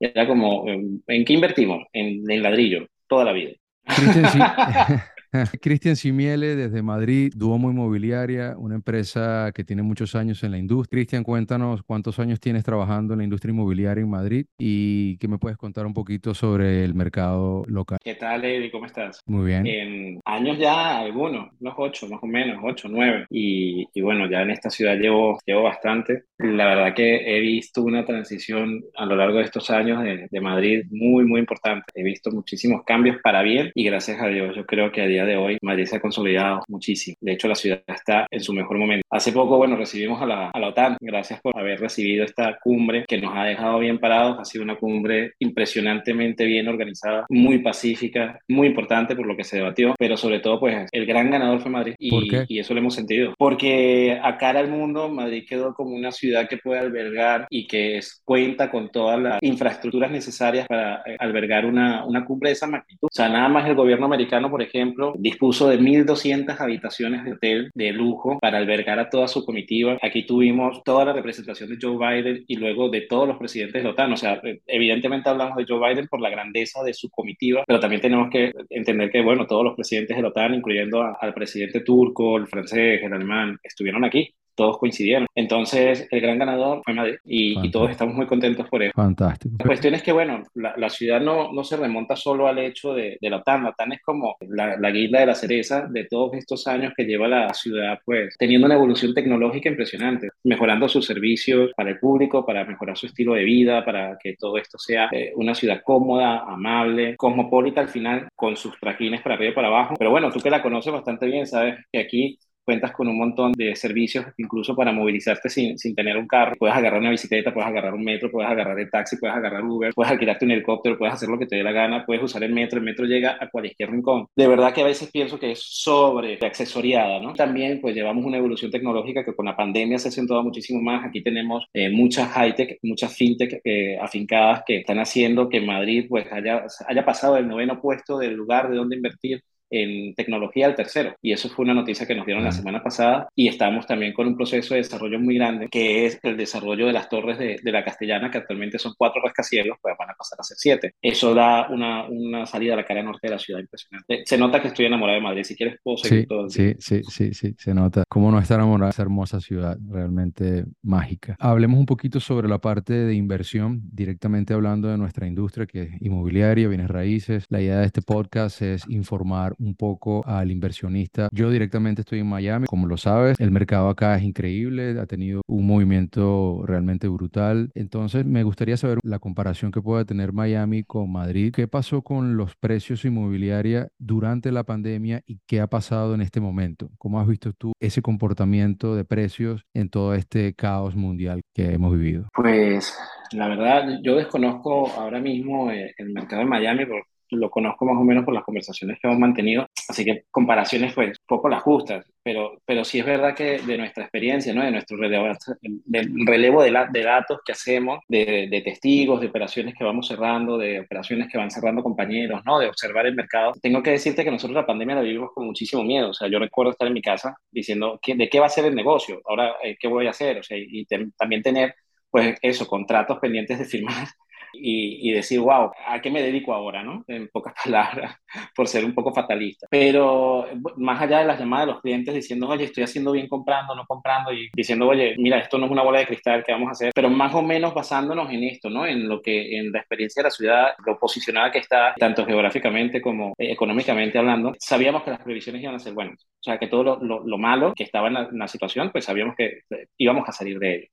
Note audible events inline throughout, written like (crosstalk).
Era como, ¿en qué invertimos? En, en ladrillo, toda la vida. Cristian (laughs) (laughs) Simiele desde Madrid, Duomo Inmobiliaria, una empresa que tiene muchos años en la industria. Cristian, cuéntanos cuántos años tienes trabajando en la industria inmobiliaria en Madrid y qué me puedes contar un poquito sobre el mercado local. ¿Qué tal, Eddie? ¿Cómo estás? Muy bien. En años ya algunos, unos ocho más o menos, ocho, nueve. Y, y bueno, ya en esta ciudad llevo, llevo bastante. La verdad que he visto una transición a lo largo de estos años de, de Madrid muy, muy importante. He visto muchísimos cambios para bien y gracias a Dios yo creo que a día de hoy Madrid se ha consolidado muchísimo. De hecho, la ciudad está en su mejor momento. Hace poco, bueno, recibimos a la, a la OTAN. Gracias por haber recibido esta cumbre que nos ha dejado bien parados. Ha sido una cumbre impresionantemente bien organizada, muy pacífica, muy importante por lo que se debatió, pero sobre todo, pues, el gran ganador fue Madrid. Y, y eso lo hemos sentido. Porque a cara al mundo, Madrid quedó como una ciudad que puede albergar y que es, cuenta con todas las infraestructuras necesarias para eh, albergar una, una cumbre de esa magnitud. O sea, nada más el gobierno americano, por ejemplo, dispuso de 1.200 habitaciones de hotel de lujo para albergar a toda su comitiva. Aquí tuvimos toda la representación de Joe Biden y luego de todos los presidentes de la OTAN. O sea, evidentemente hablamos de Joe Biden por la grandeza de su comitiva, pero también tenemos que entender que, bueno, todos los presidentes de la OTAN, incluyendo al presidente turco, el francés, el alemán, estuvieron aquí todos coincidieron. Entonces, el gran ganador fue Madrid y, todos estamos muy contentos por eso. Fantástico. La cuestión es que, bueno, la, ciudad no, no se remonta solo al hecho de, de la OTAN. La OTAN es como la, la, guinda de la cereza de todos estos años que lleva la ciudad, pues, teniendo una evolución tecnológica impresionante, mejorando sus servicios para el público, para mejorar su estilo de vida, para que todo esto sea eh, una ciudad cómoda, amable, cosmopolita al final, con sus traquines para arriba y para abajo. Pero bueno, tú que la conoces bastante bien, sabes que aquí cuentas con un montón de servicios, incluso para movilizarte sin, sin tener un carro. Puedes agarrar una bicicleta, puedes agarrar un metro, puedes agarrar el taxi, puedes agarrar Uber, puedes alquilarte un helicóptero, puedes hacer lo que te dé la gana, puedes usar el metro, el metro llega a cualquier rincón. De verdad que a veces pienso que es sobre accesoriada, ¿no? También pues llevamos una evolución tecnológica que con la pandemia se ha acentuado muchísimo más. Aquí tenemos eh, muchas high-tech, muchas fintech eh, afincadas que están haciendo que Madrid pues haya, haya pasado del noveno puesto del lugar de donde invertir en tecnología al tercero. Y eso fue una noticia que nos dieron la semana pasada y estamos también con un proceso de desarrollo muy grande que es el desarrollo de las torres de, de la Castellana, que actualmente son cuatro rascacielos, pues van a pasar a ser siete. Eso da una, una, salida a la cara norte de la ciudad impresionante. Se nota que estoy enamorado de Madrid. Si quieres, puedo seguir sí, todo el sí, sí, sí, sí, se nota. ¿Cómo no estar enamorado de esa hermosa ciudad realmente mágica? Hablemos un poquito sobre la parte de inversión, directamente hablando de nuestra industria, que es inmobiliaria, bienes raíces. La idea de este podcast es informar un poco al inversionista. Yo directamente estoy en Miami, como lo sabes, el mercado acá es increíble, ha tenido un movimiento realmente brutal. Entonces, me gustaría saber la comparación que pueda tener Miami con Madrid. ¿Qué pasó con los precios inmobiliarios durante la pandemia y qué ha pasado en este momento? ¿Cómo has visto tú ese comportamiento de precios en todo este caos mundial que hemos vivido? Pues la verdad, yo desconozco ahora mismo eh, el mercado de Miami porque lo conozco más o menos por las conversaciones que hemos mantenido, así que comparaciones pues poco las justas, pero, pero sí es verdad que de nuestra experiencia, ¿no? de nuestro relevo, del relevo de, la, de datos que hacemos, de, de, testigos, de operaciones que vamos cerrando, de operaciones que van cerrando compañeros, ¿no? de observar el mercado, tengo que decirte que nosotros la pandemia la vivimos con muchísimo miedo, o sea, yo recuerdo estar en mi casa diciendo, ¿de qué va a ser el negocio? Ahora, eh, ¿qué voy a hacer? O sea, y te, también tener pues eso, contratos pendientes de firmar y, y, decir, wow, ¿a qué me dedico ahora? ¿no? En pocas (laughs) palabras, por ser un poco fatalista. Pero más allá de las llamadas de los clientes diciendo, oye, estoy haciendo bien comprando, no comprando, y diciendo, oye, mira, esto no es una bola de cristal que vamos a hacer, pero más o menos basándonos en esto, ¿no? En lo que, en la experiencia de la ciudad, lo posicionada que está, tanto geográficamente como eh, económicamente hablando, sabíamos que las previsiones iban a ser buenas. O sea, que todo lo, lo, lo malo que estaba en la, en la situación, pues sabíamos que eh, íbamos a salir de ello.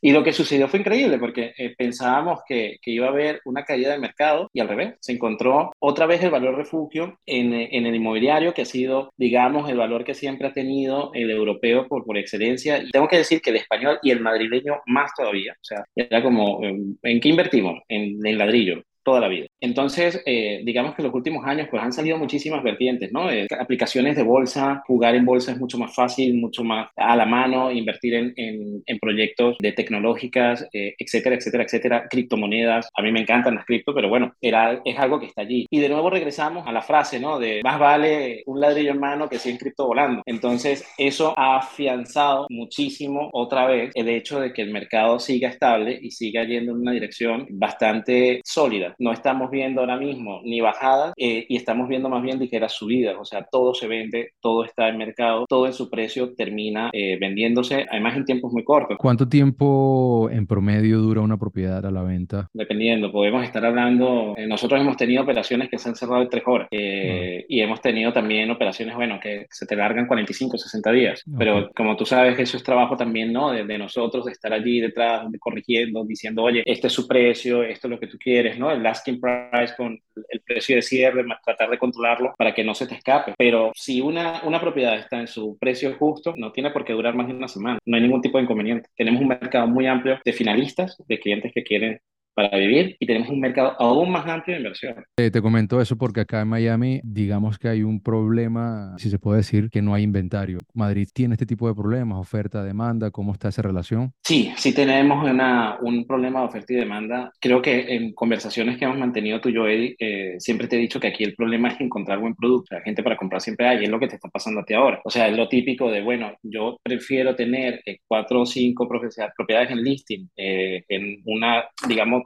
Y lo que sucedió fue increíble porque eh, pensábamos que, que, iba a haber una caída del mercado y al revés, se encontró otra vez el valor refugio en, en, el inmobiliario que ha sido, digamos, el valor que siempre ha tenido el europeo por, por excelencia. Y tengo que decir que el español y el madrileño más todavía. O sea, era como, ¿en qué invertimos? En, en ladrillo toda la vida. Entonces, eh, digamos que en los últimos años pues han salido muchísimas vertientes, ¿no? Eh, aplicaciones de bolsa, jugar en bolsa es mucho más fácil, mucho más a la mano, invertir en, en, proyectos de tecnológicas, eh, etcétera, etcétera, etcétera, criptomonedas. A mí me encantan las cripto, pero bueno, era, es algo que está allí. Y de nuevo regresamos a la frase, ¿no? De más vale un ladrillo en mano que 100 cripto volando. Entonces, eso ha afianzado muchísimo otra vez el hecho de que el mercado siga estable y siga yendo en una dirección bastante sólida. No estamos viendo ahora mismo ni bajadas eh, y estamos viendo más bien ligeras subidas. O sea, todo se vende, todo está en mercado, todo en su precio termina eh, vendiéndose, además en tiempos muy cortos. ¿Cuánto tiempo en promedio dura una propiedad a la venta? Dependiendo, podemos estar hablando, eh, nosotros hemos tenido operaciones que se han cerrado en tres horas y hemos tenido también operaciones, bueno, que se te largan 45, 60 días. Pero como tú sabes, eso es trabajo también, ¿no? De, de nosotros, de estar allí detrás, de corrigiendo, diciendo, oye, este es su precio, esto es lo que tú quieres, ¿no? El asking price con el precio de cierre, tratar de controlarlo para que no se te escape. Pero si una, una propiedad está en su precio justo, no tiene por qué durar más de una semana. No hay ningún tipo de inconveniente. Tenemos un mercado muy amplio de finalistas, de clientes que quieren para vivir y tenemos un mercado aún más amplio de inversión. Eh, te comento eso porque acá en Miami, digamos que hay un problema, si se puede decir, que no hay inventario. ¿Madrid tiene este tipo de problemas, oferta, demanda? ¿Cómo está esa relación? Sí, sí tenemos una, un problema de oferta y demanda. Creo que en conversaciones que hemos mantenido tú y yo, Eddie, eh, siempre te he dicho que aquí el problema es encontrar buen producto. La gente para comprar siempre hay, y es lo que te está pasando a ti ahora. O sea, es lo típico de, bueno, yo prefiero tener eh, cuatro o cinco propiedades en listing, en una, digamos,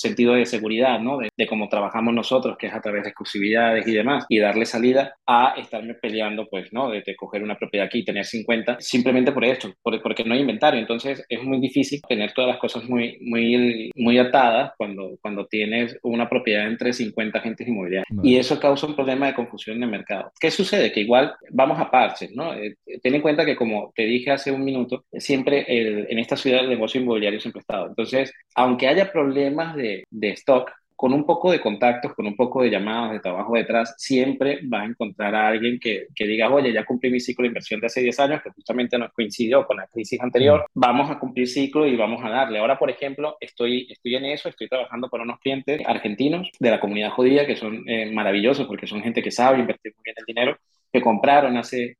sentido de seguridad, ¿no? De, cómo trabajamos nosotros, que es a través de exclusividades y demás, y darle salida a estarme peleando, pues, ¿no? De, coger una propiedad aquí y tener 50, simplemente por esto, porque no hay inventario. Entonces, es muy difícil tener todas las cosas muy, muy, muy atadas cuando, cuando tienes una propiedad entre 50 agentes inmobiliarios. Y eso causa un problema de confusión en el mercado. ¿Qué sucede? Que igual vamos a parches, ¿no? Eh, ten en cuenta que, como te dije hace un minuto, siempre en esta ciudad el negocio inmobiliario siempre ha estado. Entonces, aunque haya problemas de, de stock, con un poco de contactos, con un poco de llamadas, de trabajo detrás, siempre vas a encontrar a alguien que, que diga, oye, ya cumplí mi ciclo de inversión de hace 10 años, que justamente nos coincidió con la crisis anterior, vamos a cumplir ciclo y vamos a darle. Ahora, por ejemplo, estoy, estoy en eso, estoy trabajando para unos clientes argentinos de la comunidad judía, que son eh, maravillosos porque son gente que sabe invertir muy bien el dinero que compraron hace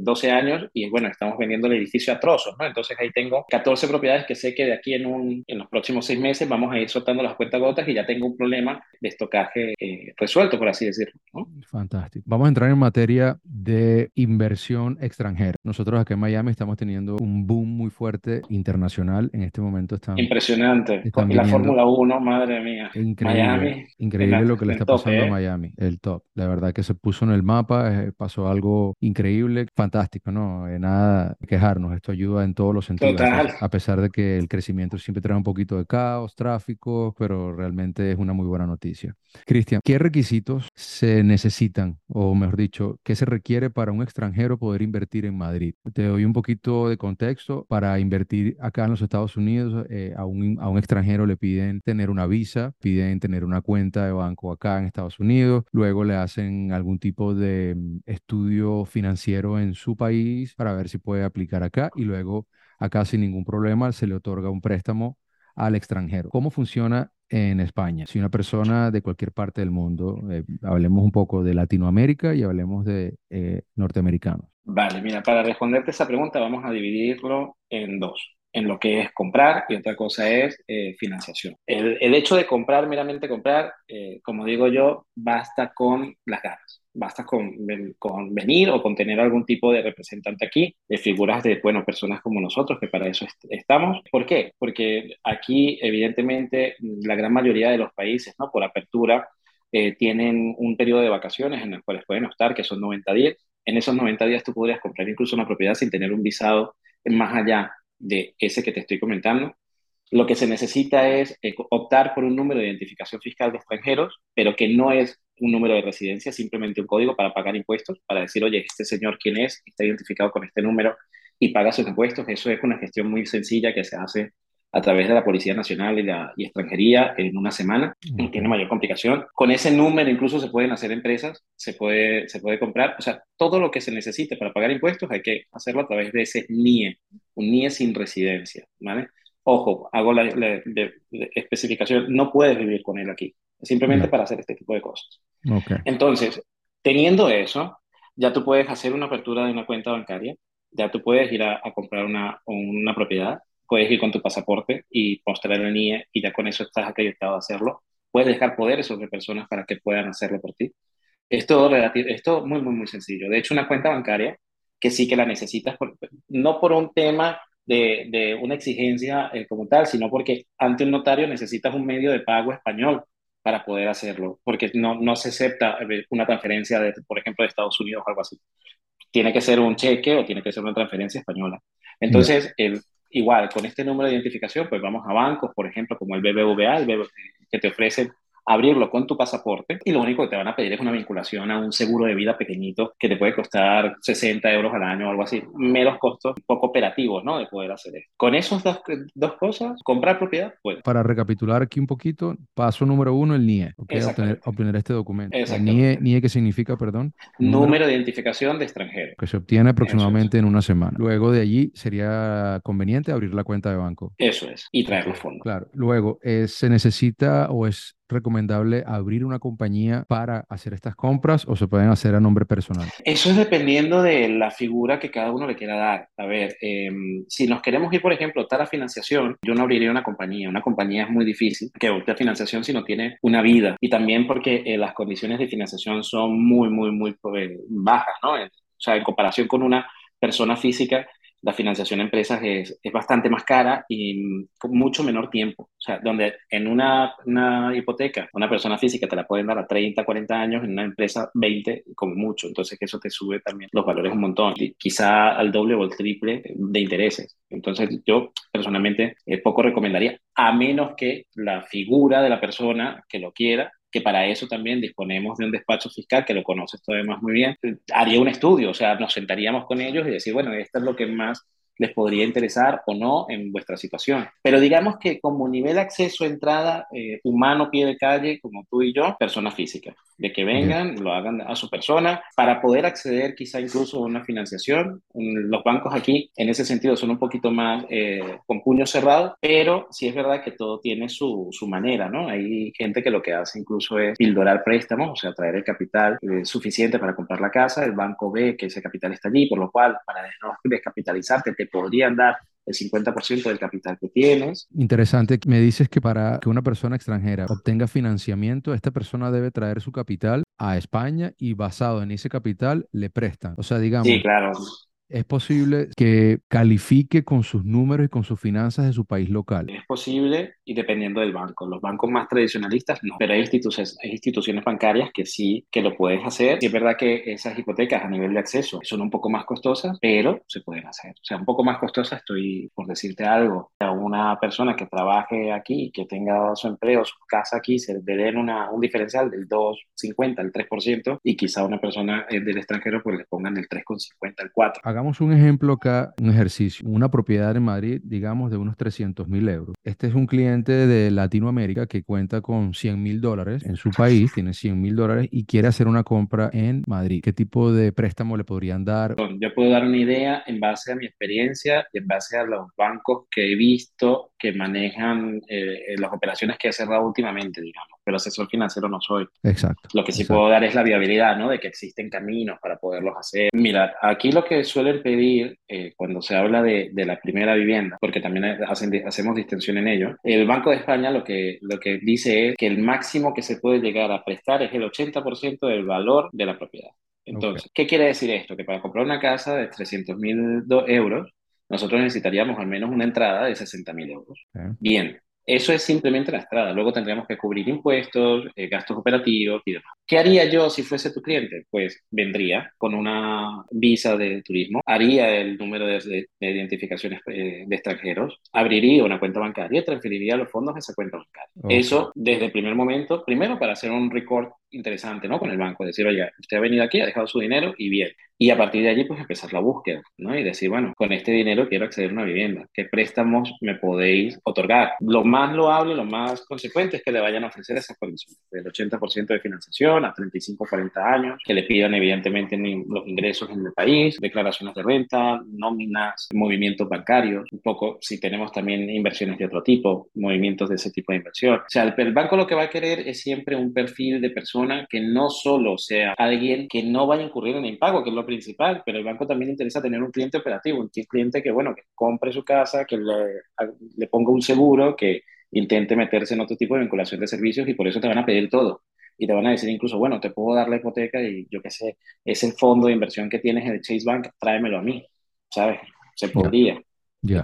12 eh, años y bueno, estamos vendiendo el edificio a trozos, ¿no? Entonces ahí tengo 14 propiedades que sé que de aquí en, un, en los próximos seis meses vamos a ir soltando las cuentas gotas y ya tengo un problema de estocaje eh, resuelto, por así decirlo. ¿no? Fantástico. Vamos a entrar en materia de inversión extranjera. Nosotros aquí en Miami estamos teniendo un boom muy fuerte internacional. En este momento están... Impresionante. la Fórmula 1, madre mía. Increíble. Miami. Increíble lo que le está pasando a ¿eh? Miami. El top. La verdad que se puso en el mapa, pasó algo increíble, fantástico, ¿no? Eh, nada quejarnos, esto ayuda en todos los sentidos. A pesar de que el crecimiento siempre trae un poquito de caos, tráfico, pero realmente es una muy buena noticia. Cristian, ¿qué requisitos se necesitan, o mejor dicho, qué se requiere para un extranjero poder invertir en Madrid? Te doy un poquito de contexto. Para invertir acá en los Estados Unidos, eh, a, un, a un extranjero le piden tener una visa, piden tener una cuenta de banco acá en Estados Unidos, luego le hacen algún tipo de mm, estudio financiero en su país para ver si puede aplicar acá y luego acá sin ningún problema se le otorga un préstamo al extranjero. ¿Cómo funciona en España? Si una persona de cualquier parte del mundo, eh, hablemos un poco de Latinoamérica y hablemos de eh, norteamericanos. Vale, mira, para responderte esa pregunta vamos a dividirlo en dos en lo que es comprar y otra cosa es eh, financiación. El, hecho de comprar, meramente comprar, eh, como digo yo, basta con las ganas, basta con, con, venir o con tener algún tipo de representante aquí, de figuras de, bueno, personas como nosotros, que para eso estamos. ¿Por qué? Porque aquí, evidentemente, la gran mayoría de los países, ¿no? Por apertura, eh, tienen un periodo de vacaciones en el cual pueden optar, que son 90 días. En esos 90 días tú podrías comprar incluso una propiedad sin tener un visado más allá de ese que te estoy comentando. Lo que se necesita es eh, optar por un número de identificación fiscal de extranjeros, pero que no es un número de residencia, simplemente un código para pagar impuestos, para decir, oye, este señor quién es, está identificado con este número y paga sus impuestos. Eso es una gestión muy sencilla que se hace a través de la Policía Nacional y, la, y extranjería en una semana, no tiene mayor complicación. Con ese número incluso se pueden hacer empresas, se puede, se puede comprar, o sea, todo lo que se necesite para pagar impuestos hay que hacerlo a través de ese NIE, un NIE sin residencia, ¿vale? Ojo, hago la, especificación, no puedes vivir con él aquí. simplemente para hacer este tipo de cosas. Entonces, teniendo eso, ya tú puedes hacer una apertura de una cuenta bancaria, ya tú puedes ir a, comprar una, una propiedad, puedes ir con tu pasaporte y mostrar el NIE y ya con eso estás acreditado a hacerlo. Puedes dejar poderes sobre personas para que puedan hacerlo por ti. Es todo, relativo, es muy, muy, muy sencillo. De hecho, una cuenta bancaria que sí que la necesitas, no por un tema de, de una exigencia eh, como tal, sino porque ante un notario necesitas un medio de pago español para poder hacerlo, porque no, no se acepta eh, una transferencia, de, por ejemplo, de Estados Unidos o algo así. Tiene que ser un cheque o tiene que ser una transferencia española. Entonces, el, igual, con este número de identificación, pues vamos a bancos, por ejemplo, como el BBVA, el BBVA que te ofrecen abrirlo con tu pasaporte y lo único que te van a pedir es una vinculación a un seguro de vida pequeñito que te puede costar 60 euros al año o algo así. Menos costos, poco operativos, ¿no? De poder hacer esto. Con esas dos, dos cosas, comprar propiedad, puede. Para recapitular aquí un poquito, paso número uno, el NIE. Okay, obtener, obtener, este documento. El NIE, NIE, ¿qué significa, perdón? Número, de identificación de extranjero. Que se obtiene aproximadamente en una semana. Luego de allí sería conveniente abrir la cuenta de banco. Eso es. Y traer los fondos. Claro. Luego, eh, ¿se necesita o es recomendable abrir una compañía para hacer estas compras o se pueden hacer a nombre personal? Eso es dependiendo de la figura que cada uno le quiera dar. A ver, em, si nos queremos ir, por ejemplo, a la financiación, yo no abriría una compañía. Una compañía es muy difícil que opte a financiación si no tiene una vida. Y también porque eh, las condiciones de financiación son muy, muy, muy eh, bajas, ¿no? O sea, en comparación con una persona física, la financiación a empresas es, es, bastante más cara y con mucho menor tiempo. O sea, donde en una, una, hipoteca, una persona física te la pueden dar a 30, 40 años, en una empresa 20 como mucho. Entonces eso te sube también los valores un montón, y quizá al doble o el triple de intereses. Entonces yo personalmente eh, poco recomendaría, a menos que la figura de la persona que lo quiera que para eso también disponemos de un despacho fiscal que lo conoces todavía más muy bien, haría un estudio, o sea, nos sentaríamos con ellos y decir, bueno, esto es lo que más les podría interesar o no en vuestra situación. Pero digamos que como nivel de acceso, entrada, eh, humano, pie de calle, como tú y yo, persona física, de que vengan, lo hagan a su persona, para poder acceder quizá incluso a una financiación. Los bancos aquí, en ese sentido, son un poquito más eh, con puño cerrado, pero sí es verdad que todo tiene su, su, manera, ¿no? Hay gente que lo que hace incluso es pildorar préstamos, o sea, traer el capital eh, suficiente para comprar la casa, el banco ve que ese capital está allí, por lo cual, para no descapitalizarte, te podrían dar el 50% del capital que tienes. Interesante. Me dices que para que una persona extranjera obtenga financiamiento, esta persona debe traer su capital a España y basado en ese capital le prestan. O sea, digamos, sí, claro es posible que califique con sus números y con sus finanzas de su país local. Es posible y dependiendo del banco. Los bancos más tradicionalistas no, pero hay instituciones, hay instituciones bancarias que sí que lo puedes hacer. Y es verdad que esas hipotecas a nivel de acceso son un poco más costosas, pero se pueden hacer. O sea, un poco más costosas estoy por decirte algo. A una persona que trabaje aquí, que tenga su empleo, su casa aquí, se le den una, un diferencial del 2,50 al 3% y quizá una persona eh, del extranjero pues le pongan el 3,50 al 4% un ejemplo acá, un ejercicio, una propiedad en Madrid, digamos, de unos 300 mil euros. Este es un cliente de Latinoamérica que cuenta con 100 mil dólares en su país, tiene 100 mil dólares y quiere hacer una compra en Madrid. ¿Qué tipo de préstamo le podrían dar? Yo puedo dar una idea en base a mi experiencia y en base a los bancos que he visto que manejan eh, las operaciones que he cerrado últimamente, digamos pero asesor financiero no soy. Exacto. Lo que sí puedo dar es la viabilidad, ¿no? De que existen caminos para poderlos hacer. Mira, aquí lo que suelen pedir eh, cuando se habla de, de, la primera vivienda, porque también hacen, hacemos distinción en ello, el Banco de España lo que, lo que dice es que el máximo que se puede llegar a prestar es el 80% del valor de la propiedad. Entonces, ¿qué quiere decir esto? Que para comprar una casa de 300 mil euros, nosotros necesitaríamos al menos una entrada de 60 mil euros. Bien, eso es simplemente la entrada. Luego tendríamos que cubrir impuestos, eh, gastos operativos y demás. ¿Qué haría yo si fuese tu cliente? Pues vendría con una visa de turismo, haría el número de, identificaciones eh, de extranjeros, abriría una cuenta bancaria y transferiría los fondos a esa cuenta bancaria. Eso desde el primer momento, primero para hacer un record interesante, ¿no? Con el banco, decir, oye, usted ha venido aquí, ha dejado su dinero y bien. Y a partir de allí, pues empezar la búsqueda, ¿no? Y decir, bueno, con este dinero quiero acceder a una vivienda. ¿Qué préstamos me podéis otorgar? Lo más loable, lo más consecuente es que le vayan a ofrecer esas condiciones, el 80% de financiación, a 35 40 años, que le pidan evidentemente los ingresos en el país, declaraciones de renta, nóminas, movimientos bancarios, un poco si tenemos también inversiones de otro tipo, movimientos de ese tipo de inversión. O sea, el, banco lo que va a querer es siempre un perfil de persona que no solo sea alguien que no vaya a incurrir en impago, que es lo principal, pero el banco también le interesa tener un cliente operativo, un cliente que, bueno, que compre su casa, que le, le ponga un seguro, que intente meterse en otro tipo de vinculación de servicios y por eso te van a pedir todo. Y te van a decir incluso, bueno, te puedo dar la hipoteca y yo qué sé, ese fondo de inversión que tienes en el Chase Bank, tráemelo a mí, ¿sabes? Se podría.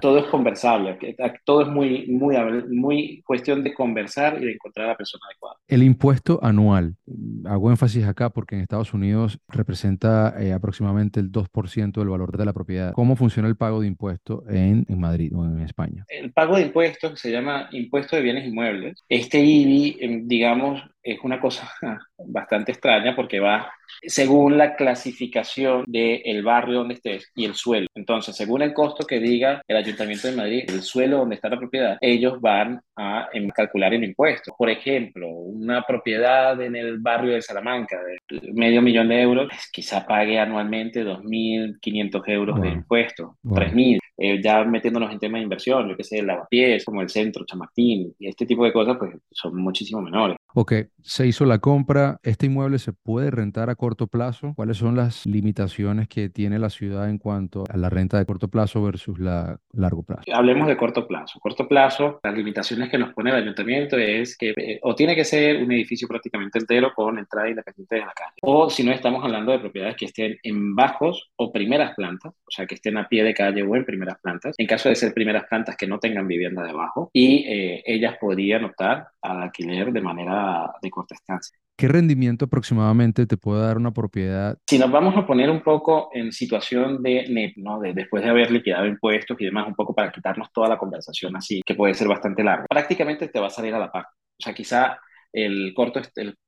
Todo es conversable, todo es muy, muy, muy cuestión de conversar y de encontrar a la persona adecuada. El impuesto anual, hago énfasis acá porque en Estados Unidos representa eh, aproximadamente el 2% del valor de la propiedad. ¿Cómo funciona el pago de impuestos en, en, Madrid o en España? El pago de impuestos se llama impuesto de bienes inmuebles. Este IBI, em, digamos, es una cosa (laughs) bastante extraña porque va según la clasificación del barrio donde estés y el suelo. Entonces, según el costo que diga el Ayuntamiento de Madrid, el suelo donde está la propiedad, ellos van a em, calcular el impuesto. Por ejemplo, una propiedad en el barrio de Salamanca de medio millón de euros, pues, quizá pague anualmente 2.500 euros de impuestos, 3.000. Eh, ya metiéndonos en temas de inversión, yo que sé, el lavapiés, como el centro, Chamartín, y este tipo de cosas, pues son muchísimo menores. Ok, se hizo la compra, ¿este inmueble se puede rentar a corto plazo? ¿Cuáles son las limitaciones que tiene la ciudad en cuanto a la renta de corto plazo versus la largo plazo? Hablemos de corto plazo. Corto plazo, las limitaciones que nos pone el ayuntamiento es que eh, o tiene que ser un edificio prácticamente entero con entrada independiente de la calle, o si no estamos hablando de propiedades que estén en bajos o primeras plantas, o sea, que estén a pie de calle o en primeras plantas, en caso de ser primeras plantas que no tengan vivienda debajo, y eh, ellas podrían optar al alquiler de manera de corta estancia. ¿Qué rendimiento aproximadamente te puede dar una propiedad? Si nos vamos a poner un poco en situación de net, ¿no? De, después de haber liquidado impuestos y demás, un poco para quitarnos toda la conversación así, que puede ser bastante larga, prácticamente te va a salir a la par. O sea, quizá el corto,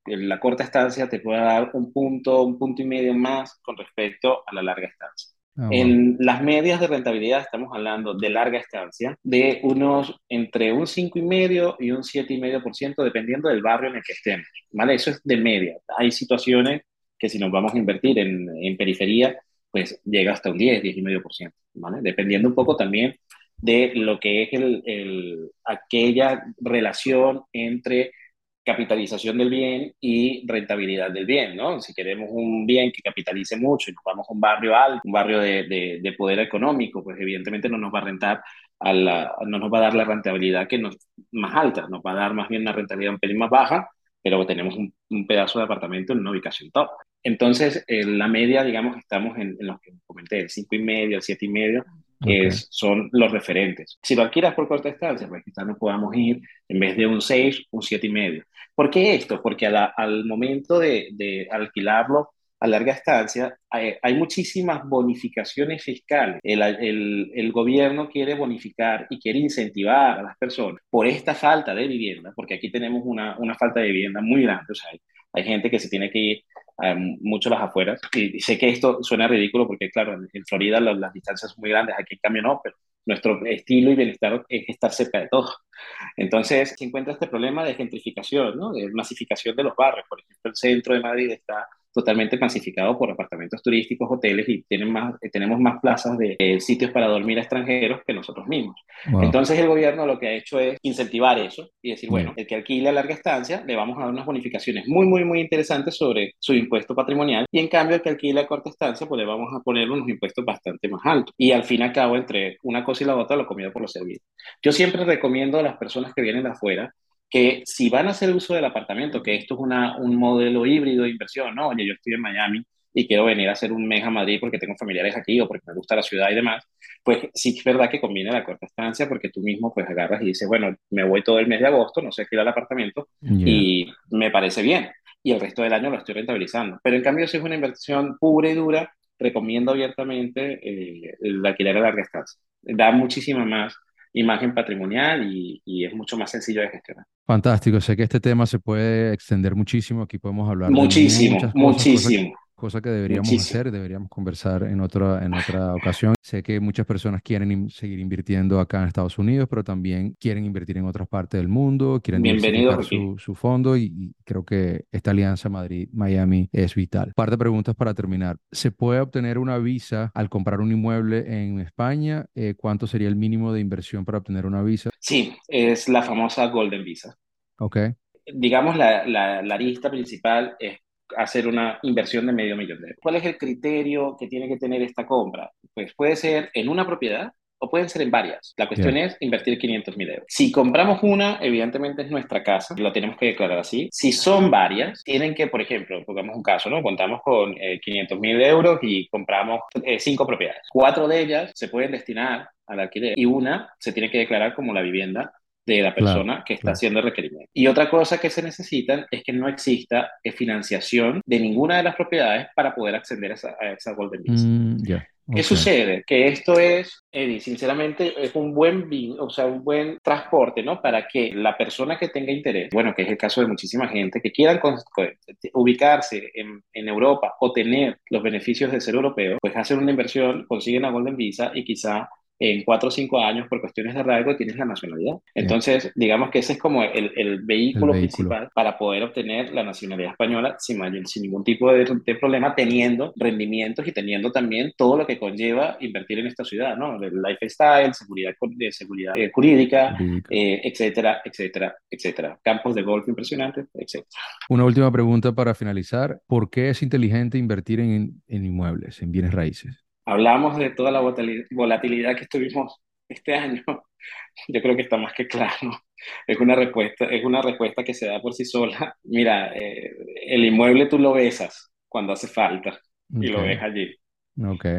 la corta estancia te pueda dar un punto, un punto y medio más con respecto a la larga estancia. Ah, en las medias de rentabilidad estamos hablando de larga estancia, de unos entre un 5,5 y un 7,5%, dependiendo del barrio en el que estemos. ¿vale? Eso es de media. Hay situaciones que si nos vamos a invertir en, en periferia, pues llega hasta un 10, 10,5%, ¿vale? Dependiendo un poco también de lo que es el, el, aquella relación entre capitalización del bien y rentabilidad del bien, ¿no? Si queremos un bien que capitalice mucho y nos vamos a un barrio alto, un barrio de, de, poder económico, pues evidentemente no nos va a rentar, a la, no nos va a dar la rentabilidad que nos, más alta, nos va a dar más bien una rentabilidad un pelín más baja, pero tenemos un, un pedazo de apartamento en una ubicación top. Entonces, en la media, digamos, estamos en, en los que comenté, el 5,5, el 7,5, que son los referentes. Si lo alquilas por corta estancia, pues quizás no podamos ir en vez de un 6, un 7,5. ¿Por qué esto? Porque al momento de, de, alquilarlo a larga estancia hay, hay muchísimas bonificaciones fiscales. El, el, el, gobierno quiere bonificar y quiere incentivar a las personas por esta falta de vivienda, porque aquí tenemos una, una falta de vivienda muy grande. O sea, hay, gente que se tiene que ir mucho a las afueras. Y, sé que esto suena ridículo porque, claro, en, Florida las, distancias son muy grandes, aquí en cambio no, pero nuestro estilo y bienestar es estar cerca de todo. Entonces, se encuentra este problema de gentrificación, ¿no? de masificación de los barrios. Por ejemplo, el centro de Madrid está totalmente masificado por apartamentos turísticos, hoteles y tienen más, eh, tenemos más plazas de eh, sitios para dormir a extranjeros que nosotros mismos. Entonces el gobierno lo que ha hecho es incentivar eso y decir, bueno, el que alquile a larga estancia le vamos a dar unas bonificaciones muy, muy, muy interesantes sobre su impuesto patrimonial y en cambio el que alquile a corta estancia pues le vamos a poner unos impuestos bastante más altos. Y al fin y al cabo entre una cosa y la otra lo comido por lo servido. Yo siempre recomiendo a las personas que vienen de afuera que si van a hacer uso del apartamento, que esto es una, un modelo híbrido de inversión, ¿no? Oye, yo estoy en Miami y quiero venir a hacer un mes a Madrid porque tengo familiares aquí o porque me gusta la ciudad y demás, pues sí es verdad que conviene la corta estancia porque tú mismo pues agarras y dices, bueno, me voy todo el mes de agosto, no sé qué ir al apartamento y me parece bien y el resto del año lo estoy rentabilizando. Pero en cambio si es una inversión pura y dura, recomiendo abiertamente eh, el alquiler a larga estancia. Da muchísima más imagen patrimonial y, y, es mucho más sencillo de gestionar. Fantástico, sé que este tema se puede extender muchísimo, aquí podemos hablar muchísimo, de muchísimo. Cosa que deberíamos hacer, deberíamos conversar en otra, en otra ocasión. Sé que muchas personas quieren seguir invirtiendo acá en Estados Unidos, pero también quieren invertir en otras partes del mundo, quieren Bienvenido su, su, fondo y, creo que esta alianza Madrid-Miami es vital. Parte de preguntas para terminar. ¿Se puede obtener una visa al comprar un inmueble en España? Eh, ¿Cuánto sería el mínimo de inversión para obtener una visa? Sí, es la famosa Golden Visa. Ok. Digamos, la, la, la lista principal es hacer una inversión de medio millón de euros. ¿Cuál es el criterio que tiene que tener esta compra? Pues puede ser en una propiedad o pueden ser en varias. La cuestión es invertir 500 mil euros. Si compramos una, evidentemente es nuestra casa, lo tenemos que declarar así. Si son varias, tienen que, por ejemplo, pongamos un caso, ¿no? Contamos con 500 eh, mil euros y compramos eh, cinco propiedades. Cuatro de ellas se pueden destinar al alquiler y una se tiene que declarar como la vivienda de la persona que está haciendo el requerimiento. Y otra cosa que se necesita es que no exista financiación de ninguna de las propiedades para poder acceder a esa, Golden Visa. Mm, ¿Qué sucede? Que esto es, Eddie, sinceramente, es un buen, o sea, un buen transporte, ¿no? Para que la persona que tenga interés, bueno, que es el caso de muchísima gente, que quieran ubicarse en, en, Europa o tener los beneficios de ser europeo, pues hacen una inversión, consiguen la Golden Visa y quizá en cuatro o cinco años por cuestiones de arraigo tienes la nacionalidad. Entonces, digamos que ese es como el, el, vehículo, principal para poder obtener la nacionalidad española sin, sin ningún tipo de, de, problema, teniendo rendimientos y teniendo también todo lo que conlleva invertir en esta ciudad, ¿no? El lifestyle, seguridad, de seguridad eh, jurídica, eh, etcétera, etcétera, etcétera. Campos de golf impresionantes, etcétera. Una última pregunta para finalizar. ¿Por qué es inteligente invertir en, en inmuebles, en bienes raíces? Hablamos de toda la volatilidad que tuvimos este año, (laughs) yo creo que está más que claro. Es una respuesta, es una respuesta que se da por sí sola. Mira, eh, el inmueble tú lo besas cuando hace falta y lo ves allí.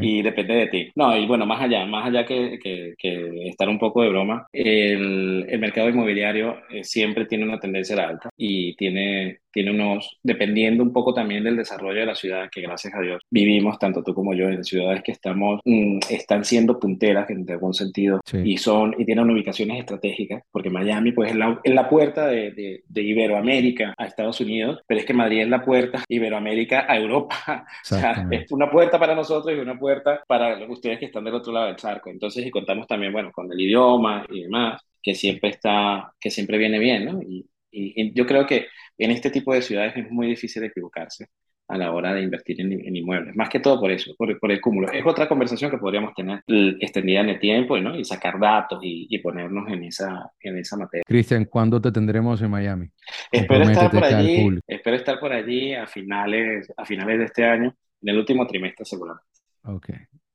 Y depende de ti. No, y bueno, más allá, más allá que, que, estar un poco de broma, el, el mercado inmobiliario eh, siempre tiene una tendencia alta y tiene, tiene unos, dependiendo un poco también del desarrollo de la ciudad, que gracias a Dios vivimos, tanto tú como yo, en ciudades que estamos, mm, están siendo punteras en algún sentido y son, y tienen ubicaciones estratégicas, porque Miami pues es la, es la puerta de, de, Iberoamérica a Estados Unidos, pero es que Madrid es la puerta Iberoamérica a Europa. (laughs) o sea, es una puerta para nosotros y una puerta para los, ustedes que están del otro lado del charco. Entonces, y contamos también, bueno, con el idioma y demás, que siempre está, que siempre viene bien, ¿no? Y, y, yo creo que en este tipo de ciudades es muy difícil equivocarse a la hora de invertir en, inmuebles, más que todo por eso, por, por, el cúmulo. Es otra conversación que podríamos tener extendida en el tiempo ¿no? y sacar datos y, y, ponernos en esa, en esa materia. Cristian, ¿cuándo te tendremos en Miami? Espero estar por allí, espero estar por allí a finales, a finales de este año, en el último trimestre seguramente. Ok,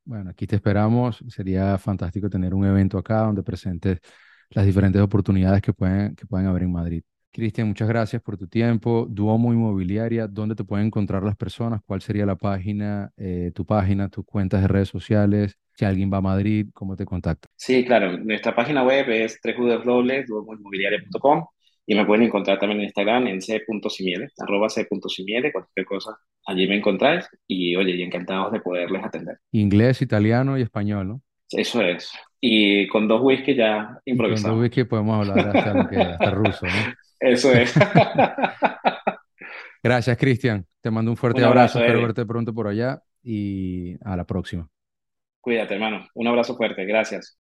bueno, aquí te esperamos. Sería fantástico tener un evento acá donde presentes las diferentes oportunidades que pueden, que pueden haber en Madrid. Cristian, muchas gracias por tu tiempo. Duomo Inmobiliaria, ¿dónde te pueden encontrar las personas? ¿Cuál sería la página, eh, tu página, tus cuentas de redes sociales? Si alguien va a Madrid, ¿cómo te contacta? Sí, claro. Nuestra página web es www.duomoinmobiliaria.com y me pueden encontrar también en Instagram en c.simiele, arroba c.simiele, cualquier cosa. Allí me encontráis y, oye, encantados de poderles atender. Inglés, italiano y español, ¿no? Eso es. Y con dos whisky ya improvisamos. con dos whisky podemos hablar hasta, hasta ruso, ¿no? (laughs) Eso es. (laughs) Gracias, Cristian. Te mando un fuerte abrazo. Espero verte pronto por allá y a la próxima. Cuídate, hermano. Un abrazo fuerte. Gracias.